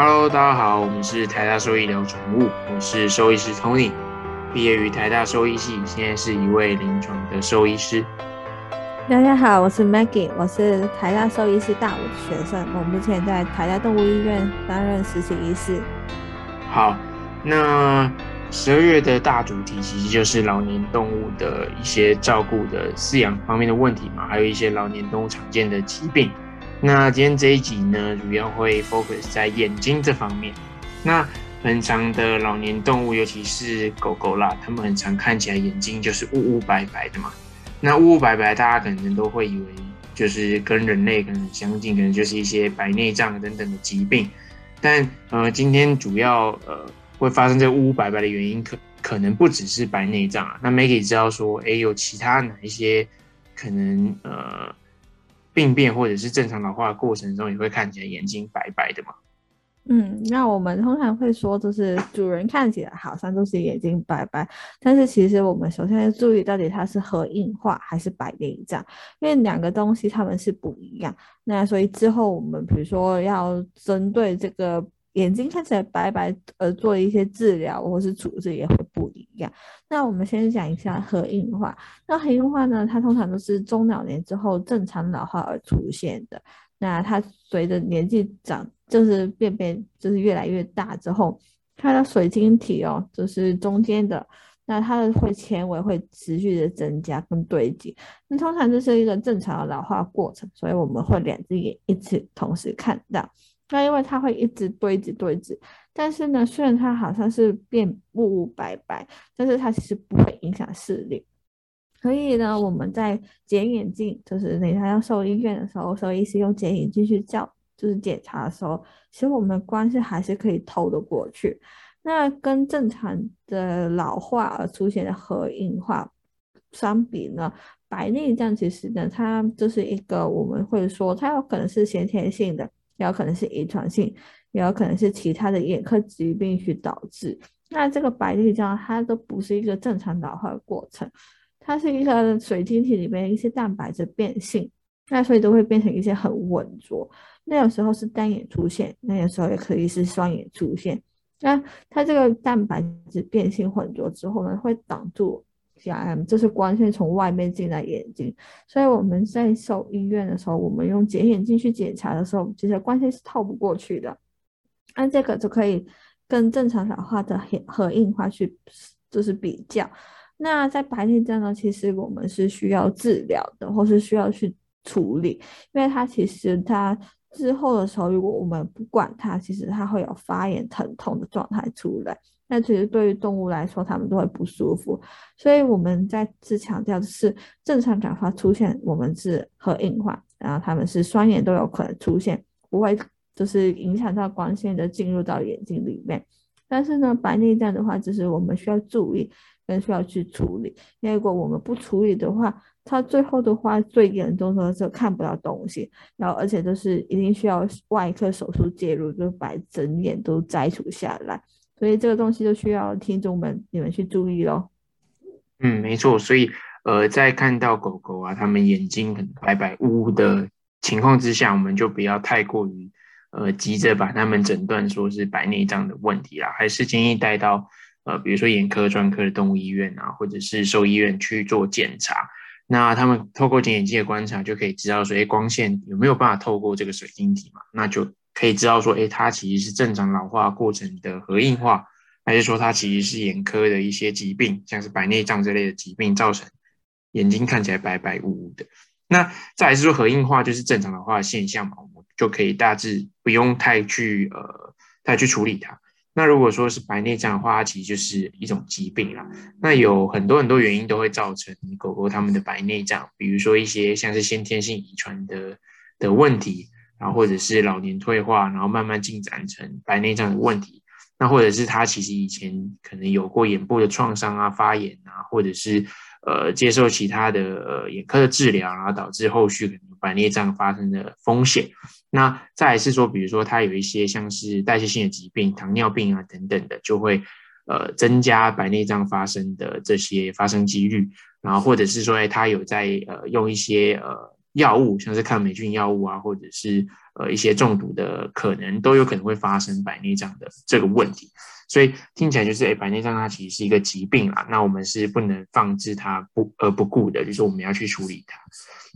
Hello，大家好，我们是台大兽医聊宠物，我是兽医师 Tony，毕业于台大兽医系，现在是一位临床的兽医师。大家好，我是 Maggie，我是台大兽医师大五的学生，我目前在台大动物医院担任实习医师。好，那十二月的大主题其实就是老年动物的一些照顾的饲养方面的问题嘛，还有一些老年动物常见的疾病。那今天这一集呢，主要会 focus 在眼睛这方面。那很长的老年动物，尤其是狗狗啦，它们很常看起来眼睛就是乌乌白白的嘛。那乌乌白白，大家可能都会以为就是跟人类可能很相近，可能就是一些白内障等等的疾病。但呃，今天主要呃会发生这乌乌白白的原因，可可能不只是白内障啊。那 Maggie 知道说，哎，有其他哪一些可能呃？病变或者是正常老化过程中，也会看起来眼睛白白的嘛？嗯，那我们通常会说，就是主人看起来好像都是眼睛白白，但是其实我们首先要注意，到底它是核硬化还是白内障，因为两个东西它们是不一样。那所以之后我们比如说要针对这个。眼睛看起来白白，呃，做一些治疗或是处置也会不一样。那我们先讲一下核硬化。那核硬化呢，它通常都是中老年之后正常老化而出现的。那它随着年纪长，就是变变，就是越来越大之后，它的水晶体哦，就是中间的，那它的会纤维会持续的增加跟堆积。那通常这是一个正常的老化过程，所以我们会两只眼一起同时看到。那因为它会一直堆积堆积，但是呢，虽然它好像是变雾雾白白，但是它其实不会影响视力。所以呢，我们在检眼镜，就是你他要收医院的时候，收医师用检眼镜去照，就是检查的时候，其实我们光是还是可以透得过去。那跟正常的老化而出现的核硬化相比呢，白内障其实呢，它就是一个我们会说，它有可能是先天性的。也有可能是遗传性，也有可能是其他的眼科疾病去导致。那这个白内障它都不是一个正常老化的过程，它是一个水晶体里面一些蛋白质变性，那所以都会变成一些很浑浊。那有时候是单眼出现，那有时候也可以是双眼出现。那它这个蛋白质变性混浊之后呢，会挡住。M 这是光线从外面进来眼睛，所以我们在兽医院的时候，我们用检眼镜去检查的时候，其实光线是透不过去的。那这个就可以跟正常老化的核硬化去就是比较。那在白内障呢，其实我们是需要治疗的，或是需要去处理，因为它其实它之后的时候，如果我们不管它，其实它会有发炎疼痛的状态出来。那其实对于动物来说，它们都会不舒服，所以我们再次强调的是正常转化出现，我们是核硬化，然后它们是双眼都有可能出现，不会就是影响到光线的进入到眼睛里面。但是呢，白内障的话，就是我们需要注意跟需要去处理，因为如果我们不处理的话，它最后的话最严重的是看不到东西，然后而且都是一定需要外科手术介入，就把整眼都摘除下来。所以这个东西就需要听众们你们去注意喽。嗯，没错。所以呃，在看到狗狗啊，它们眼睛很白白乌乌的情况之下，我们就不要太过于呃急着把他们诊断说是白内障的问题啦，还是建议带到呃比如说眼科专科的动物医院啊，或者是兽医院去做检查。那他们透过检眼镜的观察，就可以知道说，哎，光线有没有办法透过这个水晶体嘛？那就。可以知道说，哎，它其实是正常老化过程的核硬化，还是说它其实是眼科的一些疾病，像是白内障这类的疾病造成眼睛看起来白白雾雾的。那再来是说核硬化就是正常老化的现象嘛，就可以大致不用太去呃太去处理它。那如果说是白内障的话，它其实就是一种疾病啦。那有很多很多原因都会造成狗狗它们的白内障，比如说一些像是先天性遗传的的问题。然后或者是老年退化，然后慢慢进展成白内障的问题。那或者是它其实以前可能有过眼部的创伤啊、发炎啊，或者是呃接受其他的呃眼科的治疗，然后导致后续可能白内障发生的风险。那再是说，比如说他有一些像是代谢性的疾病、糖尿病啊等等的，就会呃增加白内障发生的这些发生几率。然后或者是说，哎，他有在呃用一些呃。药物，像是抗霉菌药物啊，或者是呃一些中毒的可能，都有可能会发生白内障的这个问题。所以听起来就是，哎，白内障它其实是一个疾病啊，那我们是不能放置它不而不顾的，就是我们要去处理它。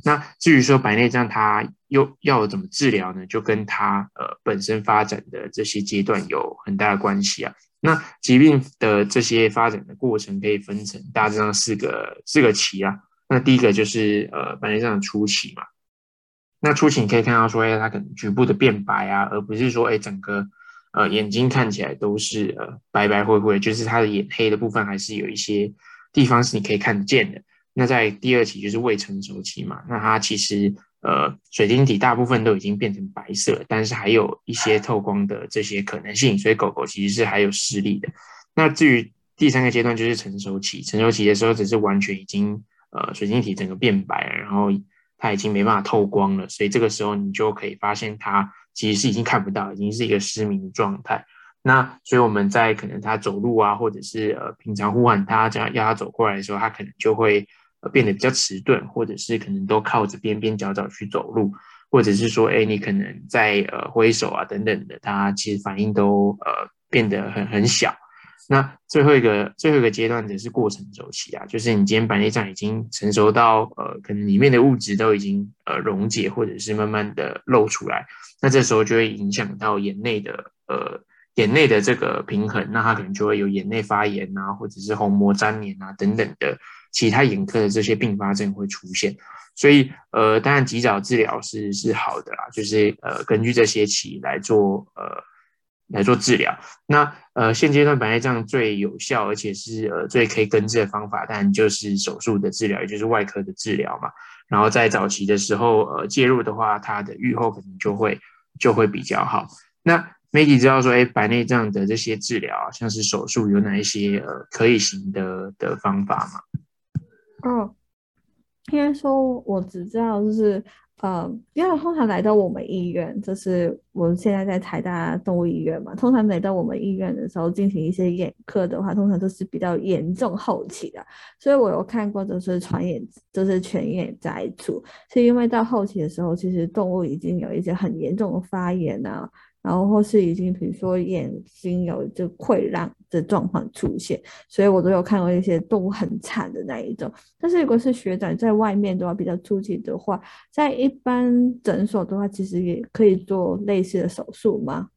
那至于说白内障它又要怎么治疗呢？就跟它呃本身发展的这些阶段有很大的关系啊。那疾病的这些发展的过程可以分成大致上四个四个期啊。那第一个就是呃白内障初期嘛。那初期你可以看到说，哎，它可能局部的变白啊，而不是说，哎，整个。呃，眼睛看起来都是呃白白灰灰，就是它的眼黑的部分还是有一些地方是你可以看得见的。那在第二期就是未成熟期嘛，那它其实呃水晶体大部分都已经变成白色，但是还有一些透光的这些可能性，所以狗狗其实是还有视力的。那至于第三个阶段就是成熟期，成熟期的时候只是完全已经呃水晶体整个变白，然后它已经没办法透光了，所以这个时候你就可以发现它。其实是已经看不到，已经是一个失明的状态。那所以我们在可能他走路啊，或者是呃平常呼喊他这样要他走过来的时候，他可能就会呃变得比较迟钝，或者是可能都靠着边边角角去走路，或者是说，哎，你可能在呃挥手啊等等的，他其实反应都呃变得很很小。那最后一个最后一个阶段则是过程周期啊，就是你今天白内障已经成熟到呃，可能里面的物质都已经呃溶解，或者是慢慢的露出来，那这时候就会影响到眼内的呃眼内的这个平衡，那它可能就会有眼内发炎啊，或者是虹膜粘连啊等等的其他眼科的这些并发症会出现。所以呃，当然及早治疗是是好的啦，就是呃根据这些期来做呃。来做治疗，那呃现阶段白内障最有效，而且是呃最可以根治的方法，当然就是手术的治疗，也就是外科的治疗嘛。然后在早期的时候，呃介入的话，它的愈后可能就会就会比较好。那媒体知道说，哎，白内障的这些治疗，像是手术，有哪一些呃可以行的的方法吗？哦，应该说我只知道就是。呃，因为通常来到我们医院，就是我们现在在台大动物医院嘛。通常来到我们医院的时候，进行一些眼科的话，通常都是比较严重后期的。所以我有看过，就是传眼，就是全眼摘除，是因为到后期的时候，其实动物已经有一些很严重的发炎啊。然后或是已经，比如说眼睛有就溃烂的状况出现，所以我都有看过一些动物很惨的那一种。但是如果是学长在外面的话，比较初期的话，在一般诊所的话，其实也可以做类似的手术吗？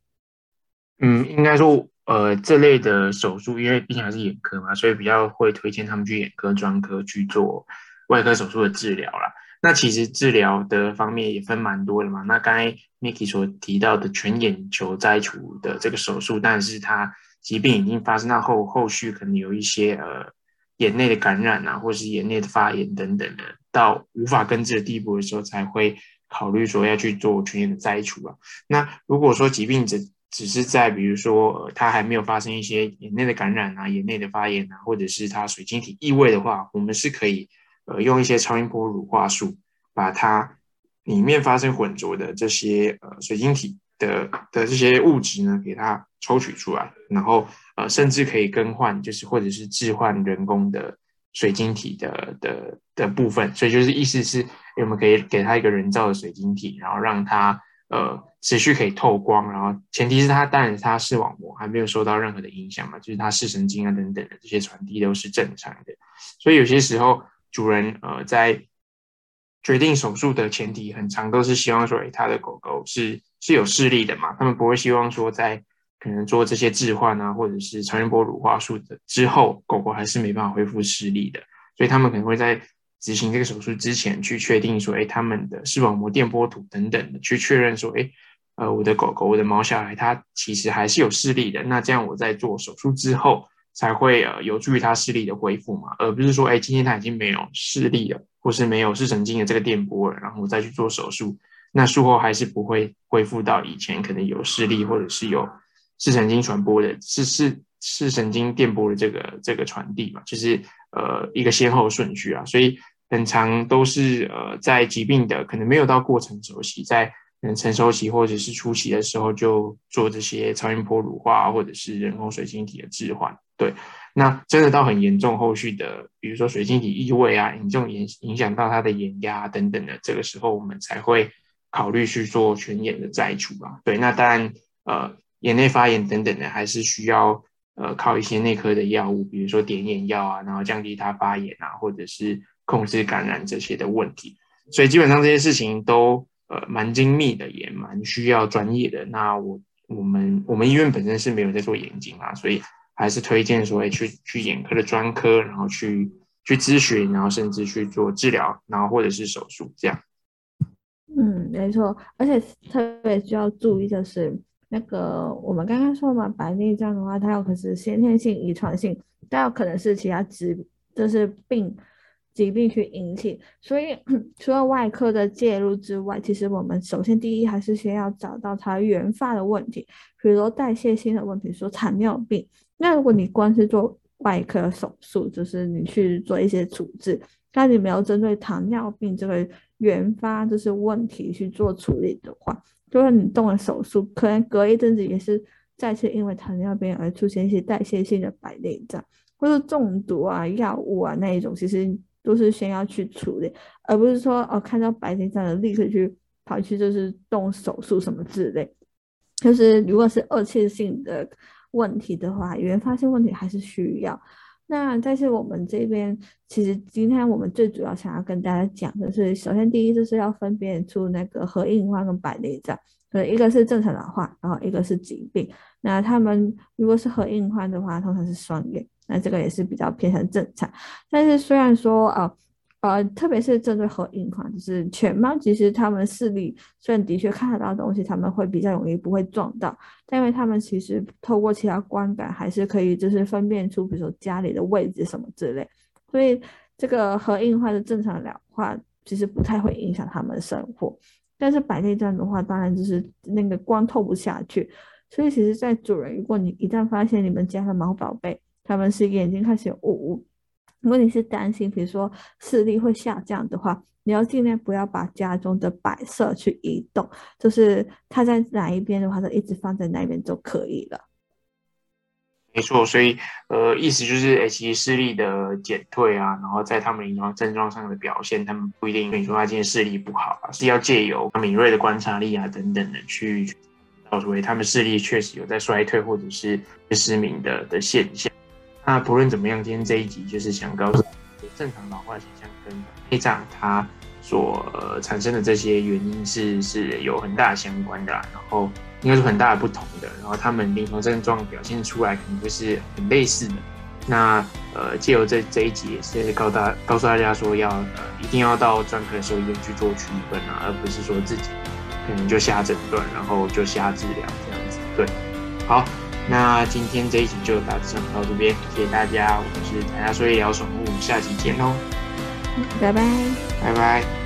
嗯，应该说，呃，这类的手术，因为毕竟还是眼科嘛，所以比较会推荐他们去眼科专科去做外科手术的治疗啦。那其实治疗的方面也分蛮多的嘛。那刚才 Miki 所提到的全眼球摘除的这个手术，但是它疾病已经发生到后后续可能有一些呃眼内的感染啊，或是眼内的发炎等等的，到无法根治的地步的时候，才会考虑说要去做全眼的摘除啊。那如果说疾病只只是在比如说它还没有发生一些眼内的感染啊、眼内的发炎啊，或者是它水晶体异位的话，我们是可以。呃，用一些超音波乳化术，把它里面发生混浊的这些呃水晶体的的这些物质呢，给它抽取出来，然后呃，甚至可以更换，就是或者是置换人工的水晶体的的的部分。所以就是意思是，我们可以给它一个人造的水晶体，然后让它呃持续可以透光，然后前提是它当然它视网膜还没有受到任何的影响嘛，就是它视神经啊等等的这些传递都是正常的。所以有些时候。主人呃，在决定手术的前提，很长都是希望说，哎，他的狗狗是是有视力的嘛？他们不会希望说，在可能做这些置换啊，或者是超音波乳化术的之后，狗狗还是没办法恢复视力的。所以他们可能会在执行这个手术之前，去确定说，哎，他们的视网膜电波图等等的，去确认说，哎，呃，我的狗狗，我的毛小孩，它其实还是有视力的。那这样我在做手术之后。才会呃有助于他视力的恢复嘛，而不是说哎今天他已经没有视力了，或是没有视神经的这个电波了，然后再去做手术，那术后还是不会恢复到以前可能有视力或者是有视神经传播的视视视神经电波的这个这个传递嘛，就是呃一个先后顺序啊，所以很长都是呃在疾病的可能没有到过程熟悉在。成熟期或者是初期的时候，就做这些超音波乳化或者是人工水晶体的置换。对，那真的到很严重，后续的比如说水晶体异味啊，严重影影响到他的眼压等等的，这个时候我们才会考虑去做全眼的摘除啊。对，那当然呃眼内发炎等等的，还是需要呃靠一些内科的药物，比如说点眼药啊，然后降低它发炎啊，或者是控制感染这些的问题。所以基本上这些事情都呃蛮精密的，也蛮需要专业的。那我我们我们医院本身是没有在做眼睛啊，所以还是推荐说，去去眼科的专科，然后去去咨询，然后甚至去做治疗，然后或者是手术这样。嗯，没错，而且特别需要注意的是，那个我们刚刚说嘛，白内障的话，它有可能是先天性、遗传性，但有可能是其他疾，就是病。疾病去引起，所以除了外科的介入之外，其实我们首先第一还是先要找到它原发的问题，比如说代谢性的问题，说糖尿病。那如果你光是做外科手术，就是你去做一些处置，但你没有针对糖尿病这个原发就是问题去做处理的话，就算你动了手术，可能隔一阵子也是再次因为糖尿病而出现一些代谢性的白内障，或者中毒啊、药物啊那一种，其实。都是先要去处理，而不是说哦看到白内障了立刻去跑去就是动手术什么之类。就是如果是二次性的问题的话，原发性问题还是需要。那但是我们这边其实今天我们最主要想要跟大家讲的是，首先第一就是要分辨出那个核硬化跟白内障，对，一个是正常老化，然后一个是疾病。那他们如果是核硬化的话，通常是双眼。那这个也是比较偏向正常，但是虽然说呃呃，特别是针对核硬化，就是犬猫，其实它们视力虽然的确看得到东西，他们会比较容易不会撞到，但因为他们其实透过其他观感还是可以就是分辨出，比如说家里的位置什么之类，所以这个核硬化的正常老化其实不太会影响他们的生活，但是白内障的话，当然就是那个光透不下去，所以其实，在主人，如果你一旦发现你们家的毛宝贝，他们是眼睛开始有雾雾，如果你是担心，比如说视力会下降的话，你要尽量不要把家中的摆设去移动，就是它在哪一边的话，就一直放在那边就可以了。没错，所以呃，意思就是，其实视力的减退啊，然后在他们临床症状上的表现，他们不一定跟你说他今天视力不好啊，是要借由敏锐的观察力啊等等的去告诉他们视力确实有在衰退或者是失明的的现象。那不论怎么样，今天这一集就是想告诉正常老化现象跟内脏它所产生的这些原因是是有很大相关的，然后应该是很大的不同的，然后他们临床症状表现出来可能会是很类似的。那呃，借由这这一集也是告大告诉大家说，要呃一定要到专科的兽医院去做区分啊，而不是说自己可能就瞎诊断，然后就瞎治疗这样子。对，好。那今天这一集就大致上到这边，谢谢大家，我们是台大说医疗宠物，下期见喽，拜拜，拜拜。